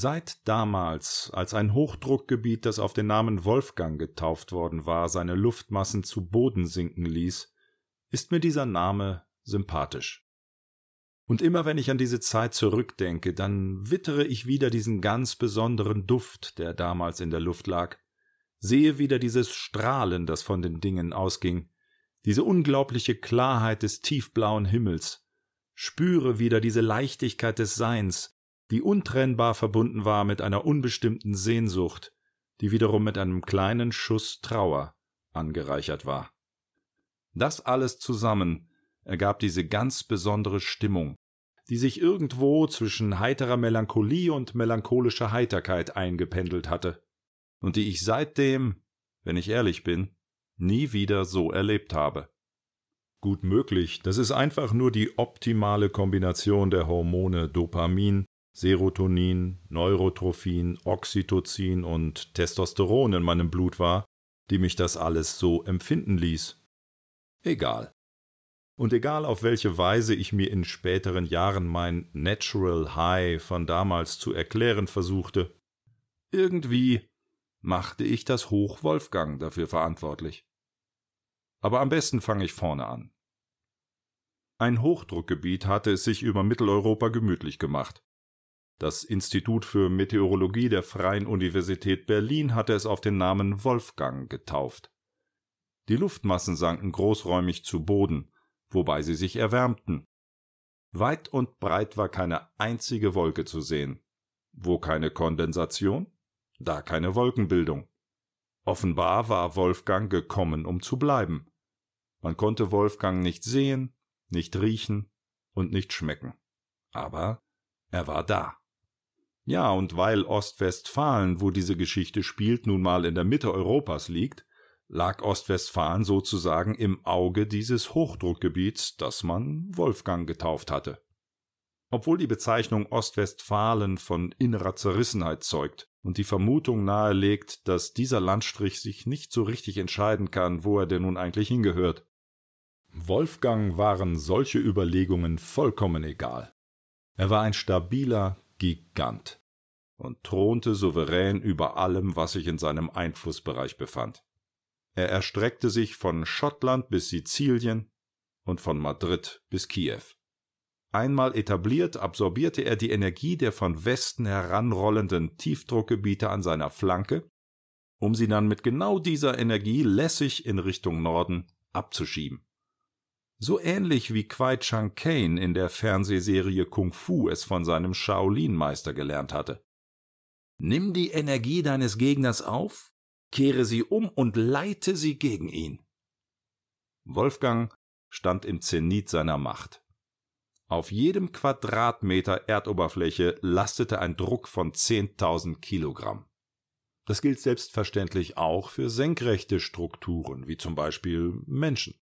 Seit damals, als ein Hochdruckgebiet, das auf den Namen Wolfgang getauft worden war, seine Luftmassen zu Boden sinken ließ, ist mir dieser Name sympathisch. Und immer wenn ich an diese Zeit zurückdenke, dann wittere ich wieder diesen ganz besonderen Duft, der damals in der Luft lag, sehe wieder dieses Strahlen, das von den Dingen ausging, diese unglaubliche Klarheit des tiefblauen Himmels, spüre wieder diese Leichtigkeit des Seins, die untrennbar verbunden war mit einer unbestimmten Sehnsucht, die wiederum mit einem kleinen Schuss Trauer angereichert war. Das alles zusammen ergab diese ganz besondere Stimmung, die sich irgendwo zwischen heiterer Melancholie und melancholischer Heiterkeit eingependelt hatte, und die ich seitdem, wenn ich ehrlich bin, nie wieder so erlebt habe. Gut möglich, dass es einfach nur die optimale Kombination der Hormone Dopamin, Serotonin, Neurotrophin, Oxytocin und Testosteron in meinem Blut war, die mich das alles so empfinden ließ. Egal. Und egal auf welche Weise ich mir in späteren Jahren mein Natural High von damals zu erklären versuchte, irgendwie machte ich das Hoch Wolfgang dafür verantwortlich. Aber am besten fange ich vorne an. Ein Hochdruckgebiet hatte es sich über Mitteleuropa gemütlich gemacht. Das Institut für Meteorologie der Freien Universität Berlin hatte es auf den Namen Wolfgang getauft. Die Luftmassen sanken großräumig zu Boden, wobei sie sich erwärmten. Weit und breit war keine einzige Wolke zu sehen. Wo keine Kondensation, da keine Wolkenbildung. Offenbar war Wolfgang gekommen, um zu bleiben. Man konnte Wolfgang nicht sehen, nicht riechen und nicht schmecken. Aber er war da. Ja, und weil Ostwestfalen, wo diese Geschichte spielt, nun mal in der Mitte Europas liegt, lag Ostwestfalen sozusagen im Auge dieses Hochdruckgebiets, das man Wolfgang getauft hatte. Obwohl die Bezeichnung Ostwestfalen von innerer Zerrissenheit zeugt und die Vermutung nahelegt, dass dieser Landstrich sich nicht so richtig entscheiden kann, wo er denn nun eigentlich hingehört. Wolfgang waren solche Überlegungen vollkommen egal. Er war ein stabiler Gigant und thronte souverän über allem, was sich in seinem Einflussbereich befand. Er erstreckte sich von Schottland bis Sizilien und von Madrid bis Kiew. Einmal etabliert, absorbierte er die Energie der von Westen heranrollenden Tiefdruckgebiete an seiner Flanke, um sie dann mit genau dieser Energie lässig in Richtung Norden abzuschieben. So ähnlich wie Kwai Chang Kane in der Fernsehserie Kung Fu es von seinem Shaolin-Meister gelernt hatte. Nimm die Energie deines Gegners auf, kehre sie um und leite sie gegen ihn. Wolfgang stand im Zenit seiner Macht. Auf jedem Quadratmeter Erdoberfläche lastete ein Druck von 10.000 Kilogramm. Das gilt selbstverständlich auch für senkrechte Strukturen, wie zum Beispiel Menschen.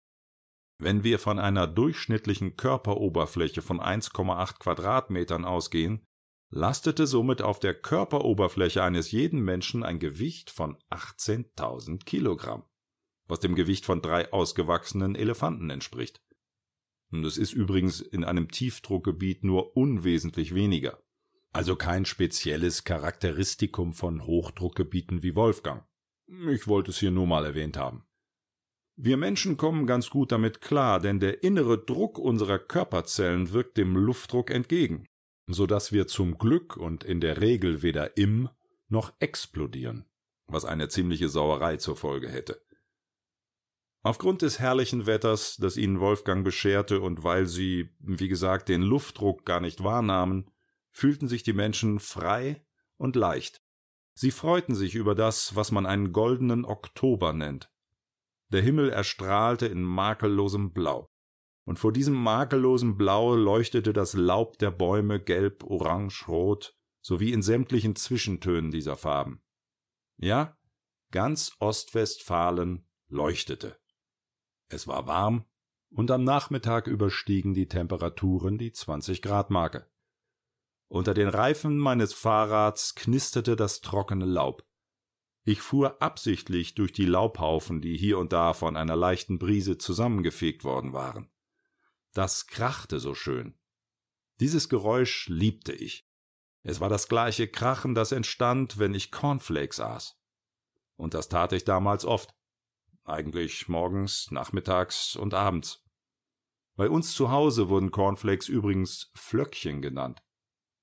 Wenn wir von einer durchschnittlichen Körperoberfläche von 1,8 Quadratmetern ausgehen, lastete somit auf der Körperoberfläche eines jeden Menschen ein Gewicht von 18.000 Kilogramm, was dem Gewicht von drei ausgewachsenen Elefanten entspricht. Und es ist übrigens in einem Tiefdruckgebiet nur unwesentlich weniger. Also kein spezielles Charakteristikum von Hochdruckgebieten wie Wolfgang. Ich wollte es hier nur mal erwähnt haben. Wir Menschen kommen ganz gut damit klar, denn der innere Druck unserer Körperzellen wirkt dem Luftdruck entgegen, so dass wir zum Glück und in der Regel weder im noch explodieren, was eine ziemliche Sauerei zur Folge hätte. Aufgrund des herrlichen Wetters, das ihnen Wolfgang bescherte und weil sie, wie gesagt, den Luftdruck gar nicht wahrnahmen, fühlten sich die Menschen frei und leicht. Sie freuten sich über das, was man einen goldenen Oktober nennt, der Himmel erstrahlte in makellosem Blau. Und vor diesem makellosen Blau leuchtete das Laub der Bäume gelb, orange, rot, sowie in sämtlichen Zwischentönen dieser Farben. Ja, ganz Ostwestfalen leuchtete. Es war warm, und am Nachmittag überstiegen die Temperaturen die 20 Grad Marke. Unter den Reifen meines Fahrrads knisterte das trockene Laub. Ich fuhr absichtlich durch die Laubhaufen, die hier und da von einer leichten Brise zusammengefegt worden waren. Das krachte so schön. Dieses Geräusch liebte ich. Es war das gleiche Krachen, das entstand, wenn ich Cornflakes aß. Und das tat ich damals oft. Eigentlich morgens, nachmittags und abends. Bei uns zu Hause wurden Cornflakes übrigens Flöckchen genannt.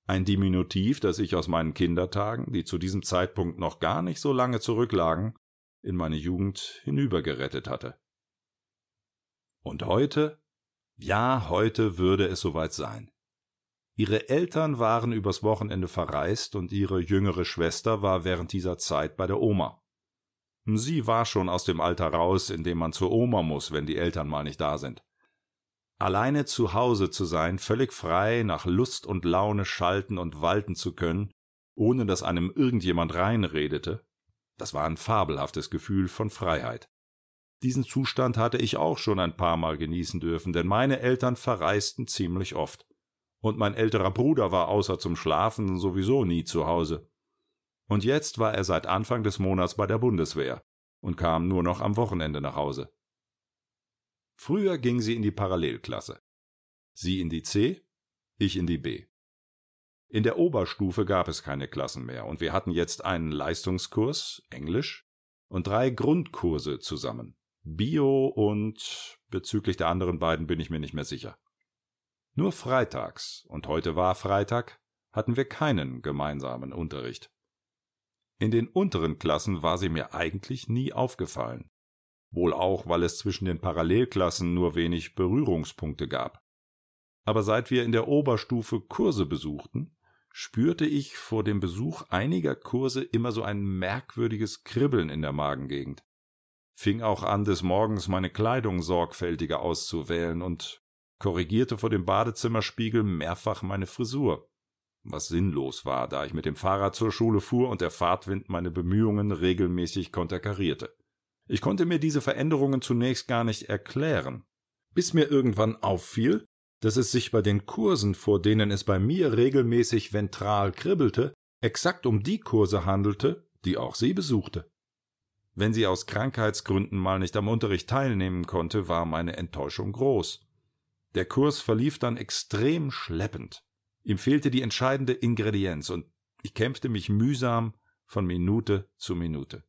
Ein Diminutiv, das ich aus meinen Kindertagen, die zu diesem Zeitpunkt noch gar nicht so lange zurücklagen, in meine Jugend hinübergerettet hatte. Und heute? Ja, heute würde es soweit sein. Ihre Eltern waren übers Wochenende verreist und ihre jüngere Schwester war während dieser Zeit bei der Oma. Sie war schon aus dem Alter raus, in dem man zur Oma muss, wenn die Eltern mal nicht da sind. Alleine zu Hause zu sein, völlig frei, nach Lust und Laune schalten und walten zu können, ohne dass einem irgendjemand reinredete, das war ein fabelhaftes Gefühl von Freiheit. Diesen Zustand hatte ich auch schon ein paar Mal genießen dürfen, denn meine Eltern verreisten ziemlich oft und mein älterer Bruder war außer zum Schlafen sowieso nie zu Hause. Und jetzt war er seit Anfang des Monats bei der Bundeswehr und kam nur noch am Wochenende nach Hause. Früher ging sie in die Parallelklasse. Sie in die C, ich in die B. In der Oberstufe gab es keine Klassen mehr und wir hatten jetzt einen Leistungskurs, Englisch, und drei Grundkurse zusammen. Bio und bezüglich der anderen beiden bin ich mir nicht mehr sicher. Nur freitags, und heute war Freitag, hatten wir keinen gemeinsamen Unterricht. In den unteren Klassen war sie mir eigentlich nie aufgefallen. Wohl auch, weil es zwischen den Parallelklassen nur wenig Berührungspunkte gab. Aber seit wir in der Oberstufe Kurse besuchten, spürte ich vor dem Besuch einiger Kurse immer so ein merkwürdiges Kribbeln in der Magengegend. Fing auch an, des Morgens meine Kleidung sorgfältiger auszuwählen und korrigierte vor dem Badezimmerspiegel mehrfach meine Frisur, was sinnlos war, da ich mit dem Fahrrad zur Schule fuhr und der Fahrtwind meine Bemühungen regelmäßig konterkarierte. Ich konnte mir diese Veränderungen zunächst gar nicht erklären, bis mir irgendwann auffiel, dass es sich bei den Kursen, vor denen es bei mir regelmäßig ventral kribbelte, exakt um die Kurse handelte, die auch sie besuchte. Wenn sie aus Krankheitsgründen mal nicht am Unterricht teilnehmen konnte, war meine Enttäuschung groß. Der Kurs verlief dann extrem schleppend. Ihm fehlte die entscheidende Ingredienz, und ich kämpfte mich mühsam von Minute zu Minute.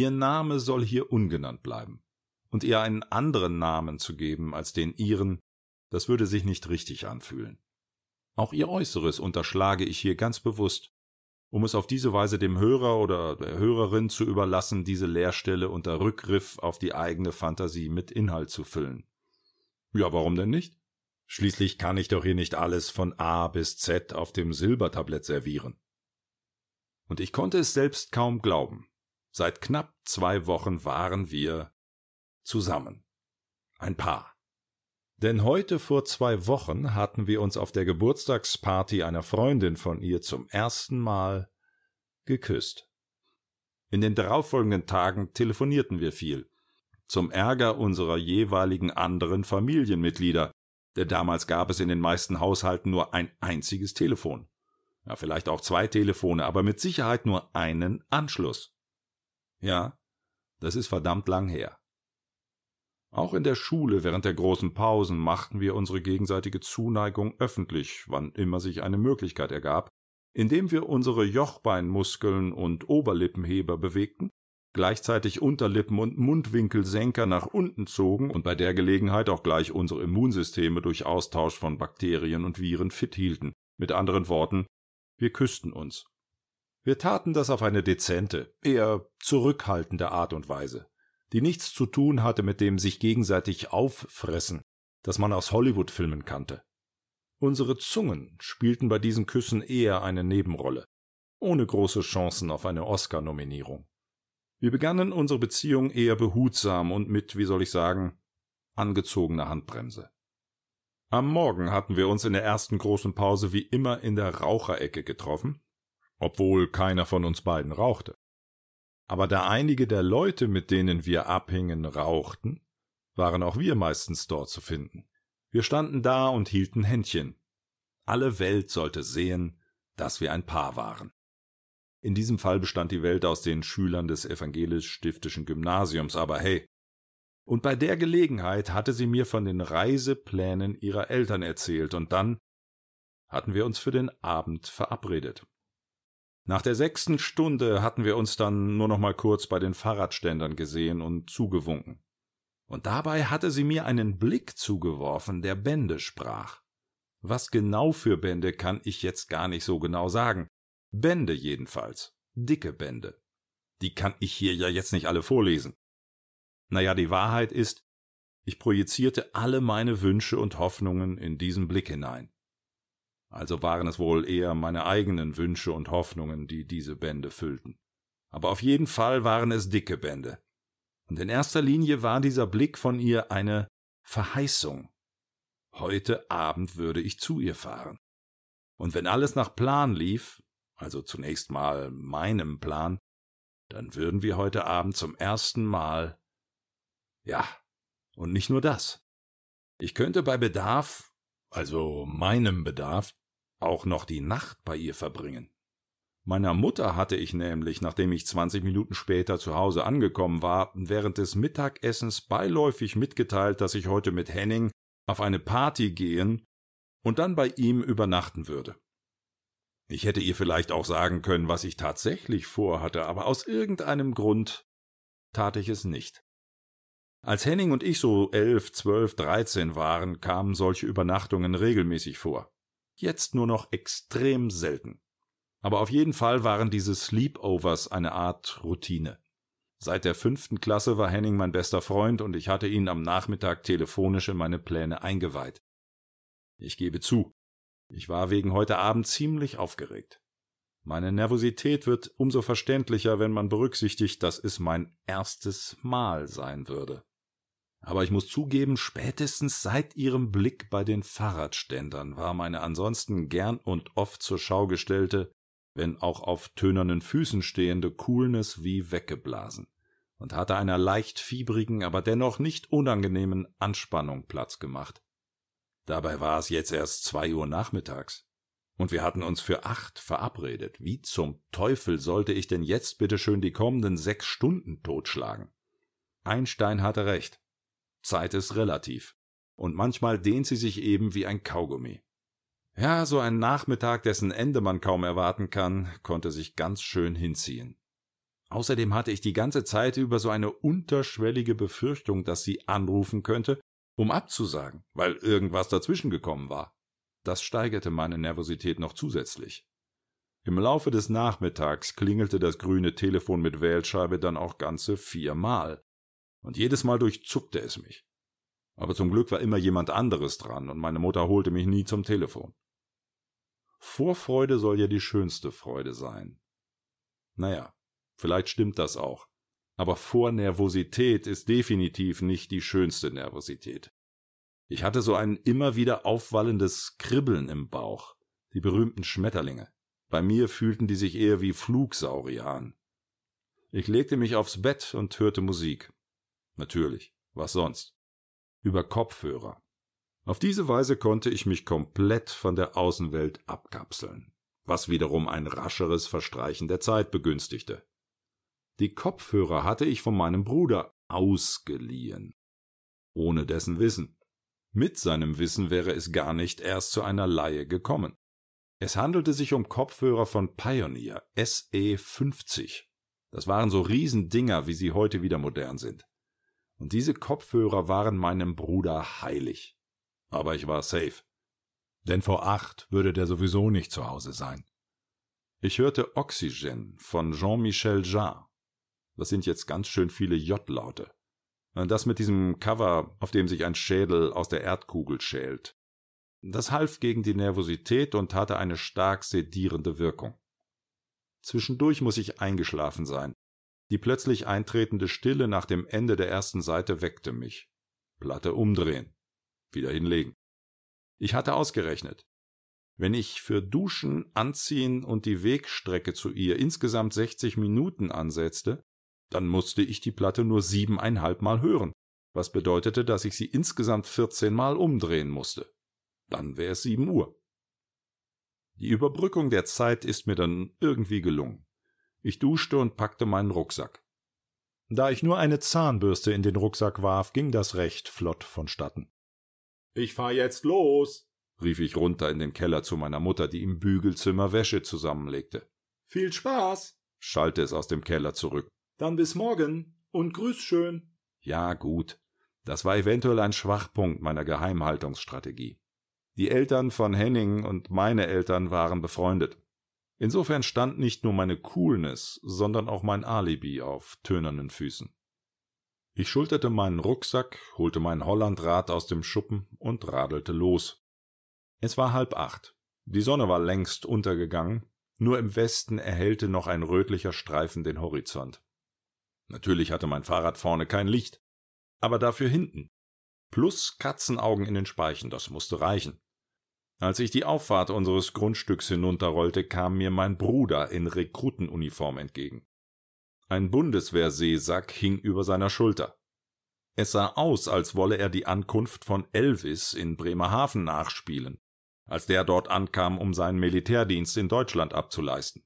Ihr Name soll hier ungenannt bleiben, und ihr einen anderen Namen zu geben als den ihren, das würde sich nicht richtig anfühlen. Auch ihr Äußeres unterschlage ich hier ganz bewusst, um es auf diese Weise dem Hörer oder der Hörerin zu überlassen, diese Leerstelle unter Rückgriff auf die eigene Fantasie mit Inhalt zu füllen. Ja, warum denn nicht? Schließlich kann ich doch hier nicht alles von A bis Z auf dem Silbertablett servieren. Und ich konnte es selbst kaum glauben. Seit knapp zwei Wochen waren wir zusammen. Ein Paar. Denn heute vor zwei Wochen hatten wir uns auf der Geburtstagsparty einer Freundin von ihr zum ersten Mal geküsst. In den darauffolgenden Tagen telefonierten wir viel zum Ärger unserer jeweiligen anderen Familienmitglieder, denn damals gab es in den meisten Haushalten nur ein einziges Telefon. Ja, vielleicht auch zwei Telefone, aber mit Sicherheit nur einen Anschluss. Ja, das ist verdammt lang her. Auch in der Schule während der großen Pausen machten wir unsere gegenseitige Zuneigung öffentlich, wann immer sich eine Möglichkeit ergab, indem wir unsere Jochbeinmuskeln und Oberlippenheber bewegten gleichzeitig Unterlippen und Mundwinkelsenker nach unten zogen und bei der Gelegenheit auch gleich unsere Immunsysteme durch Austausch von Bakterien und Viren fit hielten. Mit anderen Worten, wir küssten uns. Wir taten das auf eine dezente, eher zurückhaltende Art und Weise, die nichts zu tun hatte mit dem sich gegenseitig auffressen, das man aus Hollywood-Filmen kannte. Unsere Zungen spielten bei diesen Küssen eher eine Nebenrolle, ohne große Chancen auf eine Oscar-Nominierung. Wir begannen unsere Beziehung eher behutsam und mit, wie soll ich sagen, angezogener Handbremse. Am Morgen hatten wir uns in der ersten großen Pause wie immer in der Raucherecke getroffen, obwohl keiner von uns beiden rauchte. Aber da einige der Leute, mit denen wir abhingen, rauchten, waren auch wir meistens dort zu finden. Wir standen da und hielten Händchen. Alle Welt sollte sehen, dass wir ein Paar waren. In diesem Fall bestand die Welt aus den Schülern des evangelisch-stiftischen Gymnasiums, aber hey. Und bei der Gelegenheit hatte sie mir von den Reiseplänen ihrer Eltern erzählt, und dann hatten wir uns für den Abend verabredet. Nach der sechsten Stunde hatten wir uns dann nur noch mal kurz bei den Fahrradständern gesehen und zugewunken. Und dabei hatte sie mir einen Blick zugeworfen, der Bände sprach. Was genau für Bände kann ich jetzt gar nicht so genau sagen. Bände jedenfalls. Dicke Bände. Die kann ich hier ja jetzt nicht alle vorlesen. Naja, die Wahrheit ist, ich projizierte alle meine Wünsche und Hoffnungen in diesen Blick hinein. Also waren es wohl eher meine eigenen Wünsche und Hoffnungen, die diese Bände füllten. Aber auf jeden Fall waren es dicke Bände. Und in erster Linie war dieser Blick von ihr eine Verheißung. Heute Abend würde ich zu ihr fahren. Und wenn alles nach Plan lief, also zunächst mal meinem Plan, dann würden wir heute Abend zum ersten Mal. Ja, und nicht nur das. Ich könnte bei Bedarf, also meinem Bedarf, auch noch die Nacht bei ihr verbringen. Meiner Mutter hatte ich nämlich, nachdem ich zwanzig Minuten später zu Hause angekommen war, während des Mittagessens beiläufig mitgeteilt, dass ich heute mit Henning auf eine Party gehen und dann bei ihm übernachten würde. Ich hätte ihr vielleicht auch sagen können, was ich tatsächlich vorhatte, aber aus irgendeinem Grund tat ich es nicht. Als Henning und ich so elf, zwölf, dreizehn waren, kamen solche Übernachtungen regelmäßig vor jetzt nur noch extrem selten. Aber auf jeden Fall waren diese Sleepovers eine Art Routine. Seit der fünften Klasse war Henning mein bester Freund und ich hatte ihn am Nachmittag telefonisch in meine Pläne eingeweiht. Ich gebe zu, ich war wegen heute Abend ziemlich aufgeregt. Meine Nervosität wird umso verständlicher, wenn man berücksichtigt, dass es mein erstes Mal sein würde. Aber ich muss zugeben, spätestens seit ihrem Blick bei den Fahrradständern war meine ansonsten gern und oft zur Schau gestellte, wenn auch auf tönernen Füßen stehende Coolness wie weggeblasen und hatte einer leicht fiebrigen, aber dennoch nicht unangenehmen Anspannung Platz gemacht. Dabei war es jetzt erst zwei Uhr nachmittags. Und wir hatten uns für acht verabredet. Wie zum Teufel sollte ich denn jetzt bitte schön die kommenden sechs Stunden totschlagen? Einstein hatte recht. Zeit ist relativ. Und manchmal dehnt sie sich eben wie ein Kaugummi. Ja, so ein Nachmittag, dessen Ende man kaum erwarten kann, konnte sich ganz schön hinziehen. Außerdem hatte ich die ganze Zeit über so eine unterschwellige Befürchtung, dass sie anrufen könnte, um abzusagen, weil irgendwas dazwischen gekommen war. Das steigerte meine Nervosität noch zusätzlich. Im Laufe des Nachmittags klingelte das grüne Telefon mit Wählscheibe dann auch ganze viermal und jedes Mal durchzuckte es mich. Aber zum Glück war immer jemand anderes dran und meine Mutter holte mich nie zum Telefon. Vorfreude soll ja die schönste Freude sein. Naja, vielleicht stimmt das auch. Aber Vornervosität ist definitiv nicht die schönste Nervosität. Ich hatte so ein immer wieder aufwallendes Kribbeln im Bauch, die berühmten Schmetterlinge. Bei mir fühlten die sich eher wie Flugsaurier an. Ich legte mich aufs Bett und hörte Musik. Natürlich, was sonst? Über Kopfhörer. Auf diese Weise konnte ich mich komplett von der Außenwelt abkapseln, was wiederum ein rascheres Verstreichen der Zeit begünstigte. Die Kopfhörer hatte ich von meinem Bruder ausgeliehen. Ohne dessen Wissen. Mit seinem Wissen wäre es gar nicht erst zu einer Laie gekommen. Es handelte sich um Kopfhörer von Pioneer SE 50. Das waren so Riesendinger, wie sie heute wieder modern sind und diese Kopfhörer waren meinem Bruder heilig. Aber ich war safe. Denn vor acht würde der sowieso nicht zu Hause sein. Ich hörte Oxygen von Jean-Michel Jarre. Das sind jetzt ganz schön viele J-Laute. Das mit diesem Cover, auf dem sich ein Schädel aus der Erdkugel schält. Das half gegen die Nervosität und hatte eine stark sedierende Wirkung. Zwischendurch muss ich eingeschlafen sein, die plötzlich eintretende Stille nach dem Ende der ersten Seite weckte mich. Platte umdrehen. Wieder hinlegen. Ich hatte ausgerechnet. Wenn ich für Duschen, Anziehen und die Wegstrecke zu ihr insgesamt 60 Minuten ansetzte, dann musste ich die Platte nur siebeneinhalb Mal hören, was bedeutete, dass ich sie insgesamt 14 Mal umdrehen musste. Dann wäre es sieben Uhr. Die Überbrückung der Zeit ist mir dann irgendwie gelungen. Ich duschte und packte meinen Rucksack. Da ich nur eine Zahnbürste in den Rucksack warf, ging das recht flott vonstatten. Ich fahr jetzt los, rief ich runter in den Keller zu meiner Mutter, die im Bügelzimmer Wäsche zusammenlegte. Viel Spaß, schallte es aus dem Keller zurück. Dann bis morgen und grüß schön. Ja, gut. Das war eventuell ein Schwachpunkt meiner Geheimhaltungsstrategie. Die Eltern von Henning und meine Eltern waren befreundet. Insofern stand nicht nur meine Coolness, sondern auch mein Alibi auf tönernen Füßen. Ich schulterte meinen Rucksack, holte mein Hollandrad aus dem Schuppen und radelte los. Es war halb acht. Die Sonne war längst untergegangen, nur im Westen erhellte noch ein rötlicher Streifen den Horizont. Natürlich hatte mein Fahrrad vorne kein Licht, aber dafür hinten. Plus Katzenaugen in den Speichen, das musste reichen. Als ich die Auffahrt unseres Grundstücks hinunterrollte, kam mir mein Bruder in Rekrutenuniform entgegen. Ein Bundeswehrseesack hing über seiner Schulter. Es sah aus, als wolle er die Ankunft von Elvis in Bremerhaven nachspielen, als der dort ankam, um seinen Militärdienst in Deutschland abzuleisten.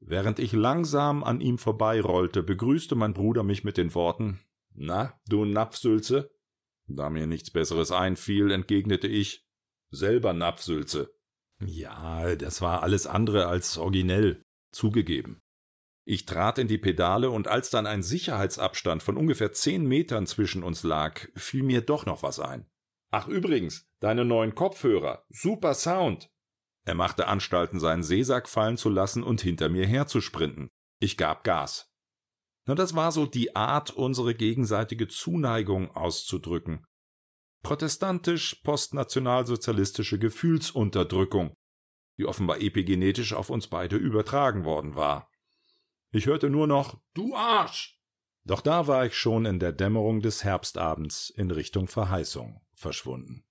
Während ich langsam an ihm vorbeirollte, begrüßte mein Bruder mich mit den Worten Na, du Napfsülze? Da mir nichts Besseres einfiel, entgegnete ich selber Napfsülze. Ja, das war alles andere als originell, zugegeben. Ich trat in die Pedale und als dann ein Sicherheitsabstand von ungefähr zehn Metern zwischen uns lag, fiel mir doch noch was ein. Ach übrigens, deine neuen Kopfhörer, super Sound. Er machte Anstalten, seinen Seesack fallen zu lassen und hinter mir herzusprinten. Ich gab Gas. Na, das war so die Art, unsere gegenseitige Zuneigung auszudrücken protestantisch-postnationalsozialistische Gefühlsunterdrückung, die offenbar epigenetisch auf uns beide übertragen worden war. Ich hörte nur noch Du Arsch. Doch da war ich schon in der Dämmerung des Herbstabends in Richtung Verheißung verschwunden.